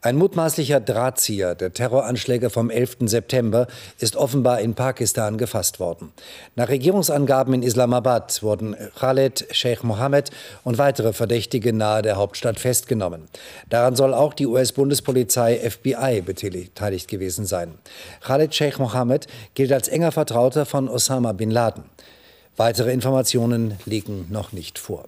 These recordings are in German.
Ein mutmaßlicher Drahtzieher der Terroranschläge vom 11. September ist offenbar in Pakistan gefasst worden. Nach Regierungsangaben in Islamabad wurden Khaled Sheikh Mohammed und weitere Verdächtige nahe der Hauptstadt festgenommen. Daran soll auch die US-Bundespolizei FBI beteiligt gewesen sein. Khaled Sheikh Mohammed gilt als enger Vertrauter von Osama bin Laden. Weitere Informationen liegen noch nicht vor.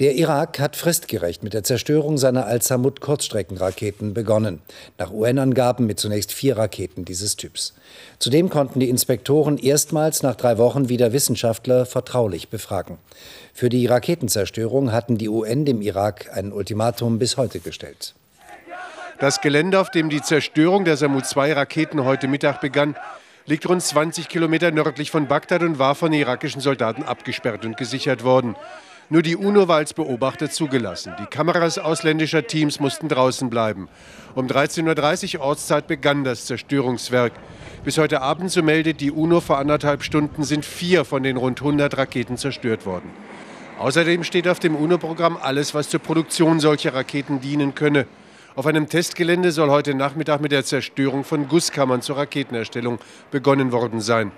Der Irak hat fristgerecht mit der Zerstörung seiner Al-Samud-Kurzstreckenraketen begonnen, nach UN-Angaben mit zunächst vier Raketen dieses Typs. Zudem konnten die Inspektoren erstmals nach drei Wochen wieder Wissenschaftler vertraulich befragen. Für die Raketenzerstörung hatten die UN dem Irak ein Ultimatum bis heute gestellt. Das Gelände, auf dem die Zerstörung der Samud-2-Raketen heute Mittag begann, liegt rund 20 Kilometer nördlich von Bagdad und war von irakischen Soldaten abgesperrt und gesichert worden. Nur die UNO war als Beobachter zugelassen. Die Kameras ausländischer Teams mussten draußen bleiben. Um 13.30 Uhr Ortszeit begann das Zerstörungswerk. Bis heute Abend, so meldet die UNO vor anderthalb Stunden, sind vier von den rund 100 Raketen zerstört worden. Außerdem steht auf dem UNO-Programm alles, was zur Produktion solcher Raketen dienen könne. Auf einem Testgelände soll heute Nachmittag mit der Zerstörung von Gusskammern zur Raketenerstellung begonnen worden sein.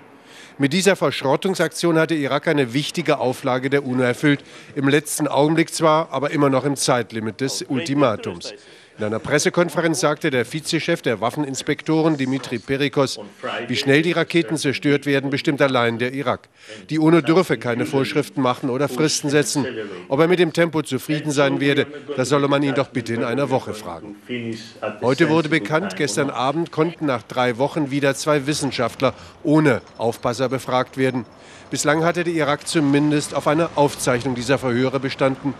Mit dieser Verschrottungsaktion hat der Irak eine wichtige Auflage der UNO erfüllt. Im letzten Augenblick zwar, aber immer noch im Zeitlimit des Ultimatums. In einer Pressekonferenz sagte der Vizechef der Waffeninspektoren Dimitri Perikos, wie schnell die Raketen zerstört werden, bestimmt allein der Irak. Die UNO dürfe keine Vorschriften machen oder Fristen setzen. Ob er mit dem Tempo zufrieden sein werde, das solle man ihn doch bitte in einer Woche fragen. Heute wurde bekannt, gestern Abend konnten nach drei Wochen wieder zwei Wissenschaftler ohne Aufpasser befragt werden. Bislang hatte der Irak zumindest auf eine Aufzeichnung dieser Verhöre bestanden.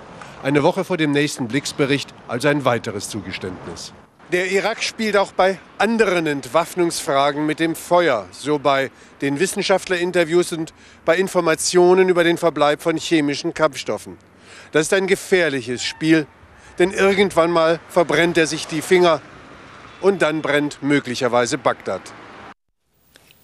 Eine Woche vor dem nächsten Blicksbericht also ein weiteres Zugeständnis. Der Irak spielt auch bei anderen Entwaffnungsfragen mit dem Feuer, so bei den Wissenschaftlerinterviews und bei Informationen über den Verbleib von chemischen Kampfstoffen. Das ist ein gefährliches Spiel, denn irgendwann mal verbrennt er sich die Finger und dann brennt möglicherweise Bagdad.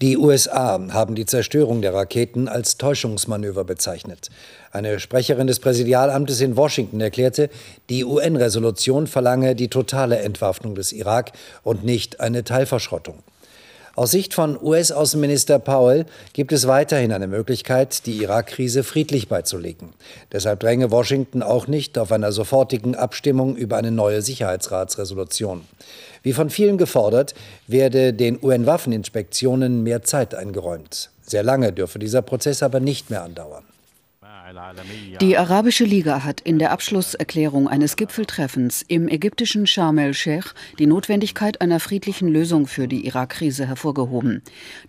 Die USA haben die Zerstörung der Raketen als Täuschungsmanöver bezeichnet. Eine Sprecherin des Präsidialamtes in Washington erklärte, die UN-Resolution verlange die totale Entwaffnung des Irak und nicht eine Teilverschrottung. Aus Sicht von US-Außenminister Powell gibt es weiterhin eine Möglichkeit, die Irak-Krise friedlich beizulegen. Deshalb dränge Washington auch nicht auf einer sofortigen Abstimmung über eine neue Sicherheitsratsresolution. Wie von vielen gefordert, werde den UN-Waffeninspektionen mehr Zeit eingeräumt. Sehr lange dürfe dieser Prozess aber nicht mehr andauern. Die Arabische Liga hat in der Abschlusserklärung eines Gipfeltreffens im ägyptischen Sharm el-Sheikh die Notwendigkeit einer friedlichen Lösung für die Irak-Krise hervorgehoben.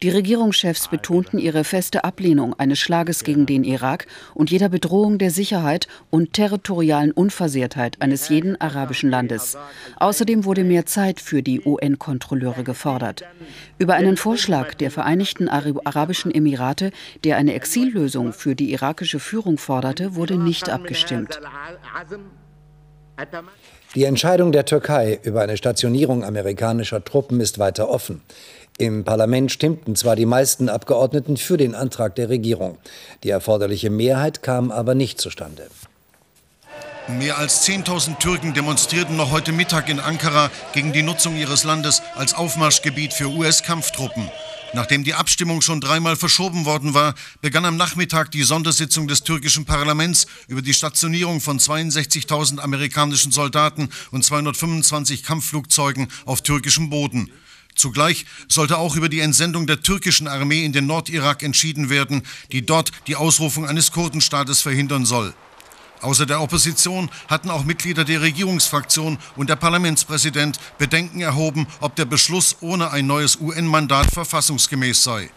Die Regierungschefs betonten ihre feste Ablehnung eines Schlages gegen den Irak und jeder Bedrohung der Sicherheit und territorialen Unversehrtheit eines jeden arabischen Landes. Außerdem wurde mehr Zeit für die UN-Kontrolleure gefordert. Über einen Vorschlag der Vereinigten Arabischen Emirate, der eine Exillösung für die irakische Führung Regierung forderte, wurde nicht abgestimmt. Die Entscheidung der Türkei über eine Stationierung amerikanischer Truppen ist weiter offen. Im Parlament stimmten zwar die meisten Abgeordneten für den Antrag der Regierung. Die erforderliche Mehrheit kam aber nicht zustande. Mehr als 10.000 Türken demonstrierten noch heute Mittag in Ankara gegen die Nutzung ihres Landes als Aufmarschgebiet für US-Kampftruppen. Nachdem die Abstimmung schon dreimal verschoben worden war, begann am Nachmittag die Sondersitzung des türkischen Parlaments über die Stationierung von 62.000 amerikanischen Soldaten und 225 Kampfflugzeugen auf türkischem Boden. Zugleich sollte auch über die Entsendung der türkischen Armee in den Nordirak entschieden werden, die dort die Ausrufung eines Kurdenstaates verhindern soll. Außer der Opposition hatten auch Mitglieder der Regierungsfraktion und der Parlamentspräsident Bedenken erhoben, ob der Beschluss ohne ein neues UN-Mandat verfassungsgemäß sei.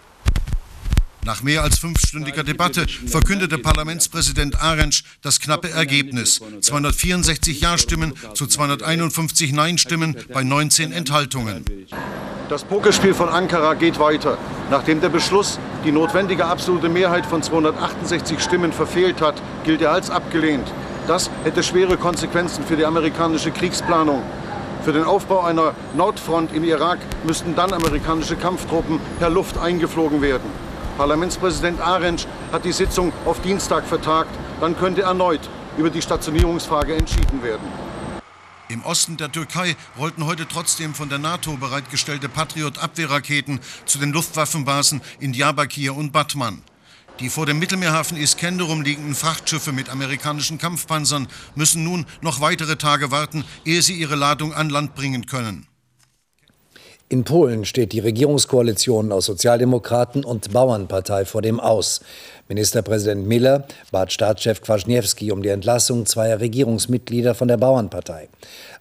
Nach mehr als fünfstündiger Debatte verkündete Parlamentspräsident Arendt das knappe Ergebnis. 264 Ja-Stimmen zu 251 Nein-Stimmen bei 19 Enthaltungen. Das Pokerspiel von Ankara geht weiter. Nachdem der Beschluss die notwendige absolute Mehrheit von 268 Stimmen verfehlt hat, gilt er als abgelehnt. Das hätte schwere Konsequenzen für die amerikanische Kriegsplanung. Für den Aufbau einer Nordfront im Irak müssten dann amerikanische Kampftruppen per Luft eingeflogen werden. Parlamentspräsident Arendt hat die Sitzung auf Dienstag vertagt. Dann könnte erneut über die Stationierungsfrage entschieden werden. Im Osten der Türkei rollten heute trotzdem von der NATO bereitgestellte Patriot-Abwehrraketen zu den Luftwaffenbasen in Diyarbakir und Batman. Die vor dem Mittelmeerhafen Iskenderum liegenden Frachtschiffe mit amerikanischen Kampfpanzern müssen nun noch weitere Tage warten, ehe sie ihre Ladung an Land bringen können. In Polen steht die Regierungskoalition aus Sozialdemokraten und Bauernpartei vor dem Aus. Ministerpräsident Miller bat Staatschef Kwasniewski um die Entlassung zweier Regierungsmitglieder von der Bauernpartei.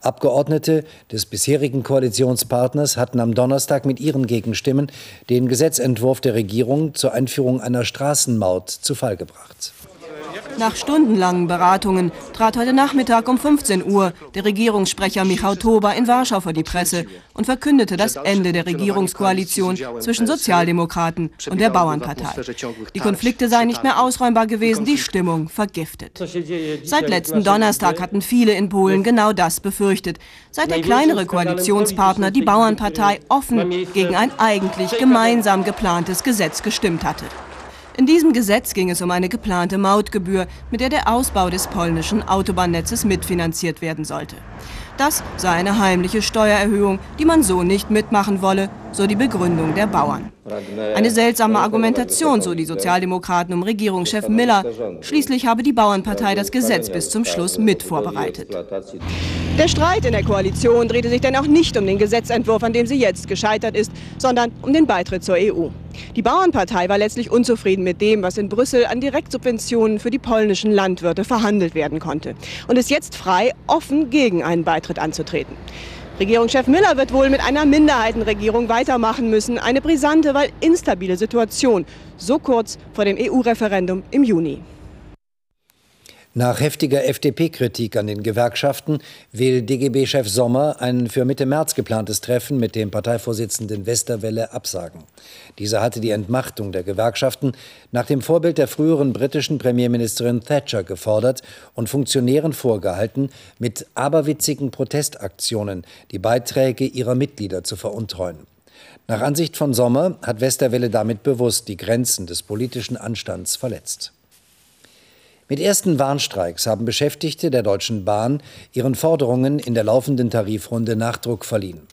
Abgeordnete des bisherigen Koalitionspartners hatten am Donnerstag mit ihren Gegenstimmen den Gesetzentwurf der Regierung zur Einführung einer Straßenmaut zu Fall gebracht. Nach stundenlangen Beratungen trat heute Nachmittag um 15 Uhr der Regierungssprecher Michał Toba in Warschau vor die Presse und verkündete das Ende der Regierungskoalition zwischen Sozialdemokraten und der Bauernpartei. Die Konflikte seien nicht mehr ausräumbar gewesen, die Stimmung vergiftet. Seit letzten Donnerstag hatten viele in Polen genau das befürchtet, seit der kleinere Koalitionspartner, die Bauernpartei, offen gegen ein eigentlich gemeinsam geplantes Gesetz gestimmt hatte. In diesem Gesetz ging es um eine geplante Mautgebühr, mit der der Ausbau des polnischen Autobahnnetzes mitfinanziert werden sollte. Das sei eine heimliche Steuererhöhung, die man so nicht mitmachen wolle, so die Begründung der Bauern. Eine seltsame Argumentation, so die Sozialdemokraten um Regierungschef Miller. Schließlich habe die Bauernpartei das Gesetz bis zum Schluss mit vorbereitet. Der Streit in der Koalition drehte sich denn auch nicht um den Gesetzentwurf, an dem sie jetzt gescheitert ist, sondern um den Beitritt zur EU. Die Bauernpartei war letztlich unzufrieden mit dem, was in Brüssel an Direktsubventionen für die polnischen Landwirte verhandelt werden konnte und ist jetzt frei, offen gegen einen Beitritt anzutreten. Regierungschef Miller wird wohl mit einer Minderheitenregierung weitermachen müssen. Eine brisante, weil instabile Situation. So kurz vor dem EU-Referendum im Juni. Nach heftiger FDP-Kritik an den Gewerkschaften will DGB-Chef Sommer ein für Mitte März geplantes Treffen mit dem Parteivorsitzenden Westerwelle absagen. Dieser hatte die Entmachtung der Gewerkschaften nach dem Vorbild der früheren britischen Premierministerin Thatcher gefordert und Funktionären vorgehalten, mit aberwitzigen Protestaktionen die Beiträge ihrer Mitglieder zu veruntreuen. Nach Ansicht von Sommer hat Westerwelle damit bewusst die Grenzen des politischen Anstands verletzt. Mit ersten Warnstreiks haben Beschäftigte der Deutschen Bahn ihren Forderungen in der laufenden Tarifrunde Nachdruck verliehen.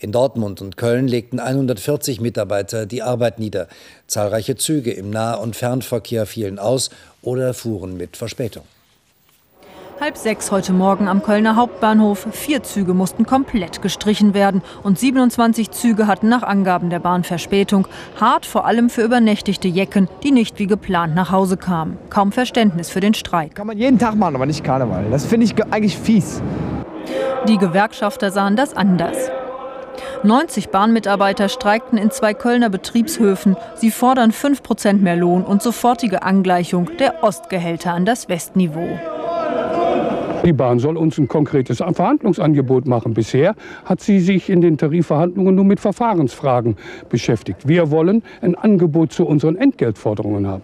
In Dortmund und Köln legten 140 Mitarbeiter die Arbeit nieder. Zahlreiche Züge im Nah- und Fernverkehr fielen aus oder fuhren mit Verspätung. Halb sechs heute Morgen am Kölner Hauptbahnhof. Vier Züge mussten komplett gestrichen werden und 27 Züge hatten nach Angaben der Bahn Verspätung. Hart vor allem für übernächtigte Jecken, die nicht wie geplant nach Hause kamen. Kaum Verständnis für den Streik. Kann man jeden Tag machen, aber nicht Karneval. Das finde ich eigentlich fies. Die Gewerkschafter sahen das anders. 90 Bahnmitarbeiter streikten in zwei Kölner Betriebshöfen. Sie fordern 5 Prozent mehr Lohn und sofortige Angleichung der Ostgehälter an das Westniveau. Die Bahn soll uns ein konkretes Verhandlungsangebot machen. Bisher hat sie sich in den Tarifverhandlungen nur mit Verfahrensfragen beschäftigt. Wir wollen ein Angebot zu unseren Entgeltforderungen haben.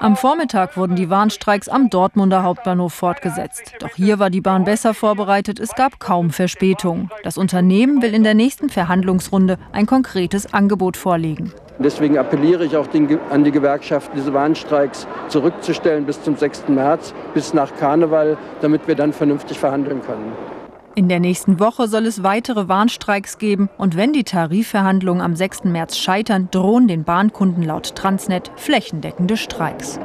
Am Vormittag wurden die Warnstreiks am Dortmunder Hauptbahnhof fortgesetzt. Doch hier war die Bahn besser vorbereitet, es gab kaum Verspätung. Das Unternehmen will in der nächsten Verhandlungsrunde ein konkretes Angebot vorlegen. Deswegen appelliere ich auch an die Gewerkschaften, diese Warnstreiks zurückzustellen bis zum 6. März, bis nach Karneval, damit wir dann vernünftig verhandeln können. In der nächsten Woche soll es weitere Warnstreiks geben und wenn die Tarifverhandlungen am 6. März scheitern, drohen den Bahnkunden laut Transnet flächendeckende Streiks.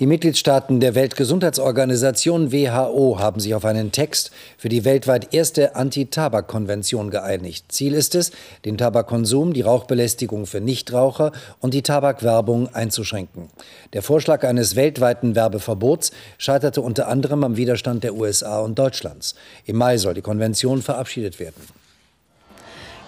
Die Mitgliedstaaten der Weltgesundheitsorganisation WHO haben sich auf einen Text für die weltweit erste Anti-Tabak-Konvention geeinigt. Ziel ist es, den Tabakkonsum, die Rauchbelästigung für Nichtraucher und die Tabakwerbung einzuschränken. Der Vorschlag eines weltweiten Werbeverbots scheiterte unter anderem am Widerstand der USA und Deutschlands. Im Mai soll die Konvention verabschiedet werden.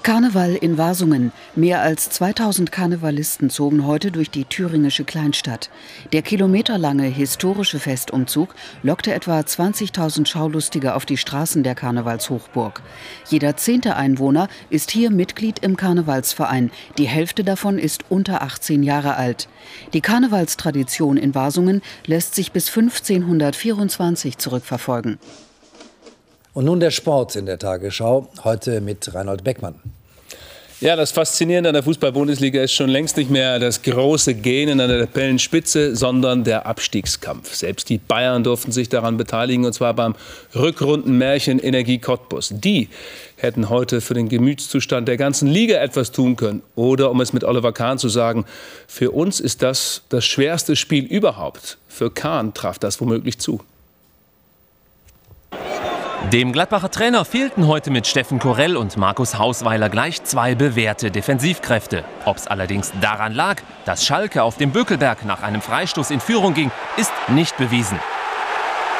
Karneval in Wasungen. Mehr als 2000 Karnevalisten zogen heute durch die thüringische Kleinstadt. Der kilometerlange historische Festumzug lockte etwa 20.000 Schaulustige auf die Straßen der Karnevalshochburg. Jeder zehnte Einwohner ist hier Mitglied im Karnevalsverein. Die Hälfte davon ist unter 18 Jahre alt. Die Karnevalstradition in Wasungen lässt sich bis 1524 zurückverfolgen. Und nun der Sport in der Tagesschau, heute mit Reinhold Beckmann. Ja, das Faszinierende an der Fußball-Bundesliga ist schon längst nicht mehr das große Gähnen an der Tabellenspitze, sondern der Abstiegskampf. Selbst die Bayern durften sich daran beteiligen, und zwar beim Rückrundenmärchen Energie Cottbus. Die hätten heute für den Gemütszustand der ganzen Liga etwas tun können. Oder, um es mit Oliver Kahn zu sagen, für uns ist das das schwerste Spiel überhaupt. Für Kahn traf das womöglich zu. Dem Gladbacher Trainer fehlten heute mit Steffen Korell und Markus Hausweiler gleich zwei bewährte Defensivkräfte. Ob es allerdings daran lag, dass Schalke auf dem Bökelberg nach einem Freistoß in Führung ging, ist nicht bewiesen.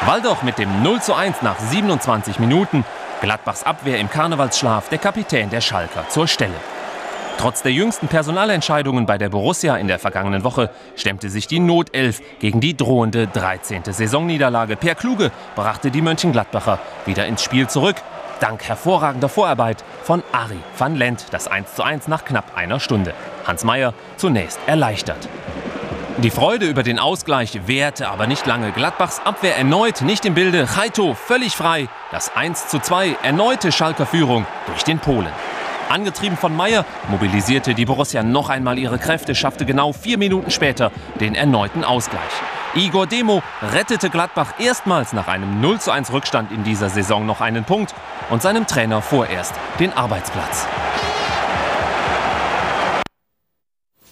Weil doch mit dem 0 zu 1 nach 27 Minuten Gladbachs Abwehr im Karnevalsschlaf der Kapitän der Schalker zur Stelle. Trotz der jüngsten Personalentscheidungen bei der Borussia in der vergangenen Woche stemmte sich die Notelf gegen die drohende 13. Saisonniederlage. Per Kluge brachte die Mönchengladbacher wieder ins Spiel zurück. Dank hervorragender Vorarbeit von Ari van Lent das 1:1 nach knapp einer Stunde. Hans Meyer zunächst erleichtert. Die Freude über den Ausgleich währte aber nicht lange. Gladbachs Abwehr erneut nicht im Bilde. Chaito völlig frei. Das 1:2 erneute Schalker Führung durch den Polen. Angetrieben von Meyer mobilisierte die Borussia noch einmal ihre Kräfte, schaffte genau vier Minuten später den erneuten Ausgleich. Igor Demo rettete Gladbach erstmals nach einem 0 zu 1 Rückstand in dieser Saison noch einen Punkt und seinem Trainer vorerst den Arbeitsplatz.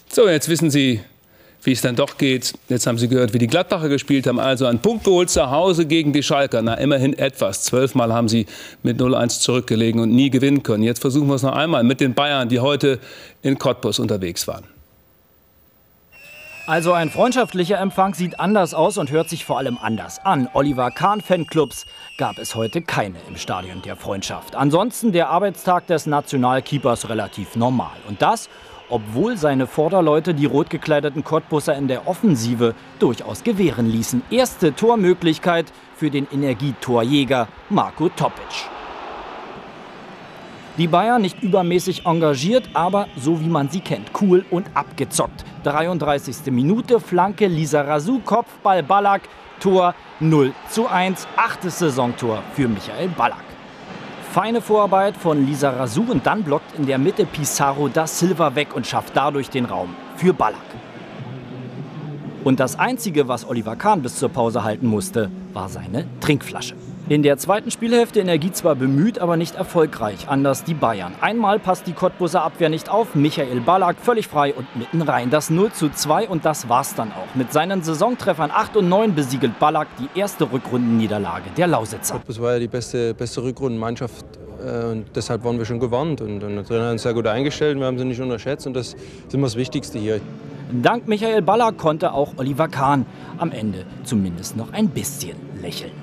So, jetzt wissen Sie, wie es dann doch geht. Jetzt haben Sie gehört, wie die Gladbacher gespielt haben. Also einen Punkt geholt zu Hause gegen die Schalker. Na, immerhin etwas. Zwölfmal haben sie mit 0-1 zurückgelegen und nie gewinnen können. Jetzt versuchen wir es noch einmal mit den Bayern, die heute in Cottbus unterwegs waren. Also ein freundschaftlicher Empfang sieht anders aus und hört sich vor allem anders an. Oliver Kahn Fanclubs gab es heute keine im Stadion der Freundschaft. Ansonsten der Arbeitstag des Nationalkeepers relativ normal. Und das obwohl seine Vorderleute die rot gekleideten Cottbusser in der Offensive durchaus gewähren ließen. Erste Tormöglichkeit für den Energietorjäger Marco Topic. Die Bayern nicht übermäßig engagiert, aber so wie man sie kennt, cool und abgezockt. 33. Minute, Flanke Lisa Rasu, Kopfball Ballack, Tor 0 zu 1, achtes Saisontor für Michael Ballack. Feine Vorarbeit von Lisa Razou und dann blockt in der Mitte Pizarro da Silva weg und schafft dadurch den Raum für Ballack. Und das Einzige, was Oliver Kahn bis zur Pause halten musste, war seine Trinkflasche. In der zweiten Spielhälfte Energie zwar bemüht, aber nicht erfolgreich, anders die Bayern. Einmal passt die Cottbuser Abwehr nicht auf, Michael Ballack völlig frei und mitten rein. Das 0 zu 2 und das war's dann auch. Mit seinen Saisontreffern 8 und 9 besiegelt Ballack die erste Rückrundenniederlage der Lausitzer. Cottbus war ja die beste, beste Rückrundenmannschaft äh, und deshalb waren wir schon gewarnt. Und, und der Trainer hat uns sehr gut eingestellt, wir haben sie nicht unterschätzt und das ist immer das Wichtigste hier. Dank Michael Ballack konnte auch Oliver Kahn am Ende zumindest noch ein bisschen lächeln.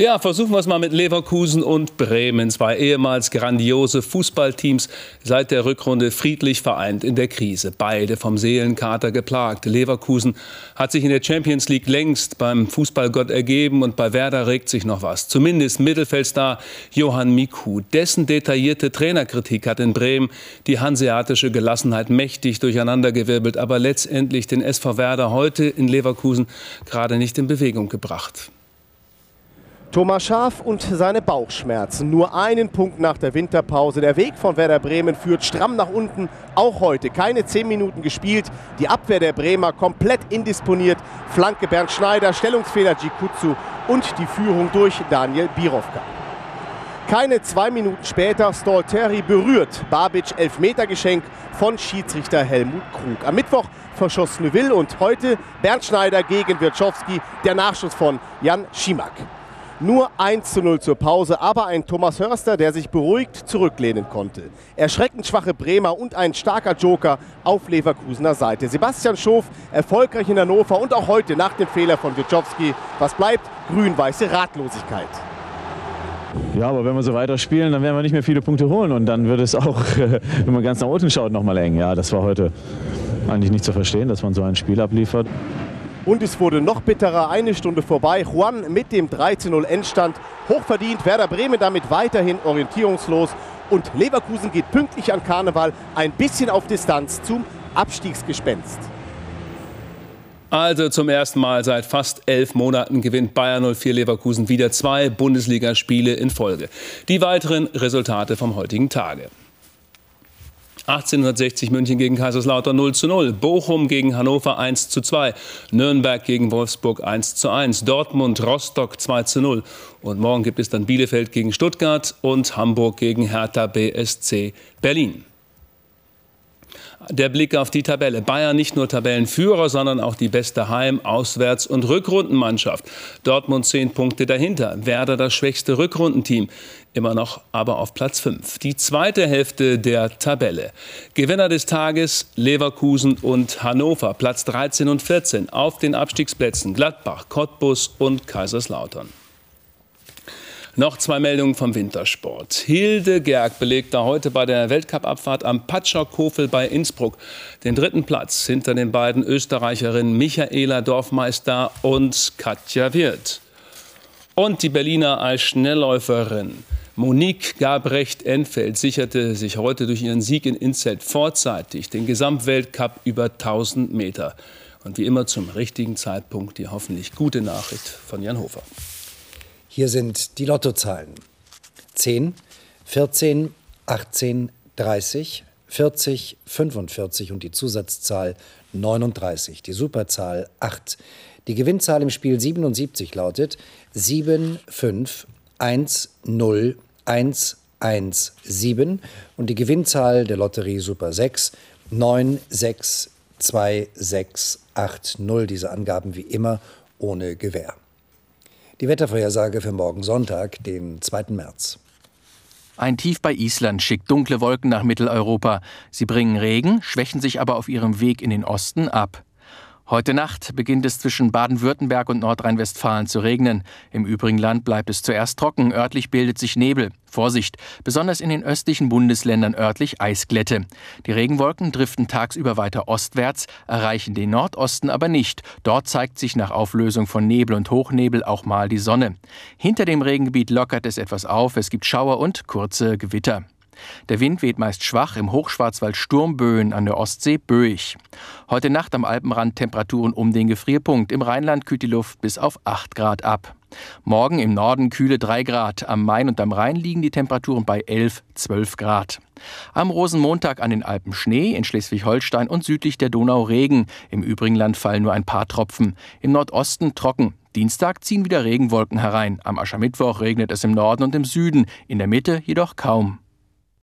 Ja, versuchen wir es mal mit Leverkusen und Bremen. Zwei ehemals grandiose Fußballteams seit der Rückrunde friedlich vereint in der Krise. Beide vom Seelenkater geplagt. Leverkusen hat sich in der Champions League längst beim Fußballgott ergeben und bei Werder regt sich noch was. Zumindest Mittelfeldstar Johann Miku. Dessen detaillierte Trainerkritik hat in Bremen die hanseatische Gelassenheit mächtig durcheinandergewirbelt, aber letztendlich den SV Werder heute in Leverkusen gerade nicht in Bewegung gebracht. Thomas Schaf und seine Bauchschmerzen. Nur einen Punkt nach der Winterpause. Der Weg von Werder Bremen führt stramm nach unten. Auch heute keine zehn Minuten gespielt. Die Abwehr der Bremer komplett indisponiert. Flanke Bernd Schneider, Stellungsfehler Gikutsu und die Führung durch Daniel Birovka. Keine zwei Minuten später Stolteri berührt Babic Elfmetergeschenk von Schiedsrichter Helmut Krug. Am Mittwoch verschoss Neuville und heute Bernd Schneider gegen Wirtschowski, der Nachschuss von Jan Schimak. Nur 1 zu 0 zur Pause, aber ein Thomas Hörster, der sich beruhigt zurücklehnen konnte. Erschreckend schwache Bremer und ein starker Joker auf Leverkusener Seite. Sebastian Schof erfolgreich in Hannover und auch heute nach dem Fehler von Witschowski. Was bleibt? Grün-weiße Ratlosigkeit. Ja, aber wenn wir so weiter spielen, dann werden wir nicht mehr viele Punkte holen und dann wird es auch, wenn man ganz nach unten schaut, nochmal eng. Ja, das war heute eigentlich nicht zu verstehen, dass man so ein Spiel abliefert. Und es wurde noch bitterer, eine Stunde vorbei. Juan mit dem 13-0 Endstand. Hochverdient, Werder Bremen damit weiterhin orientierungslos. Und Leverkusen geht pünktlich an Karneval ein bisschen auf Distanz zum Abstiegsgespenst. Also zum ersten Mal seit fast elf Monaten gewinnt Bayern 04 Leverkusen wieder zwei Bundesligaspiele in Folge. Die weiteren Resultate vom heutigen Tage. 1860 München gegen Kaiserslautern 0 zu 0, Bochum gegen Hannover 1 zu 2, Nürnberg gegen Wolfsburg 1 zu 1, Dortmund Rostock 2 zu 0 und morgen gibt es dann Bielefeld gegen Stuttgart und Hamburg gegen Hertha BSC Berlin. Der Blick auf die Tabelle. Bayern nicht nur Tabellenführer, sondern auch die beste Heim-, Auswärts- und Rückrundenmannschaft. Dortmund zehn Punkte dahinter. Werder das schwächste Rückrundenteam. Immer noch aber auf Platz 5. Die zweite Hälfte der Tabelle. Gewinner des Tages Leverkusen und Hannover. Platz 13 und 14 auf den Abstiegsplätzen Gladbach, Cottbus und Kaiserslautern. Noch zwei Meldungen vom Wintersport. Hilde Gerg belegte heute bei der Weltcup-Abfahrt am Patscher Kofel bei Innsbruck den dritten Platz hinter den beiden Österreicherinnen Michaela Dorfmeister und Katja Wirth. Und die Berliner als Schnellläuferin Monique Gabrecht-Enfeld sicherte sich heute durch ihren Sieg in Inzelt vorzeitig den Gesamtweltcup über 1000 Meter. Und wie immer zum richtigen Zeitpunkt die hoffentlich gute Nachricht von Jan Hofer. Hier sind die Lottozahlen. 10, 14, 18, 30, 40, 45 und die Zusatzzahl 39. Die Superzahl 8. Die Gewinnzahl im Spiel 77 lautet 7, 5, 1, 0, 1, 1, 7 und die Gewinnzahl der Lotterie Super 6 9, 6, 2, 6, 8, 0. Diese Angaben wie immer ohne Gewähr. Die Wettervorhersage für morgen Sonntag, den 2. März. Ein Tief bei Island schickt dunkle Wolken nach Mitteleuropa. Sie bringen Regen, schwächen sich aber auf ihrem Weg in den Osten ab. Heute Nacht beginnt es zwischen Baden-Württemberg und Nordrhein-Westfalen zu regnen. Im übrigen Land bleibt es zuerst trocken, örtlich bildet sich Nebel. Vorsicht, besonders in den östlichen Bundesländern örtlich Eisglätte. Die Regenwolken driften tagsüber weiter ostwärts, erreichen den Nordosten aber nicht. Dort zeigt sich nach Auflösung von Nebel und Hochnebel auch mal die Sonne. Hinter dem Regengebiet lockert es etwas auf, es gibt Schauer und kurze Gewitter. Der Wind weht meist schwach, im Hochschwarzwald Sturmböen, an der Ostsee böig. Heute Nacht am Alpenrand Temperaturen um den Gefrierpunkt. Im Rheinland kühlt die Luft bis auf 8 Grad ab. Morgen im Norden kühle 3 Grad. Am Main und am Rhein liegen die Temperaturen bei 11, 12 Grad. Am Rosenmontag an den Alpen Schnee, in Schleswig-Holstein und südlich der Donau Regen. Im übrigen Land fallen nur ein paar Tropfen. Im Nordosten trocken. Dienstag ziehen wieder Regenwolken herein. Am Aschermittwoch regnet es im Norden und im Süden, in der Mitte jedoch kaum.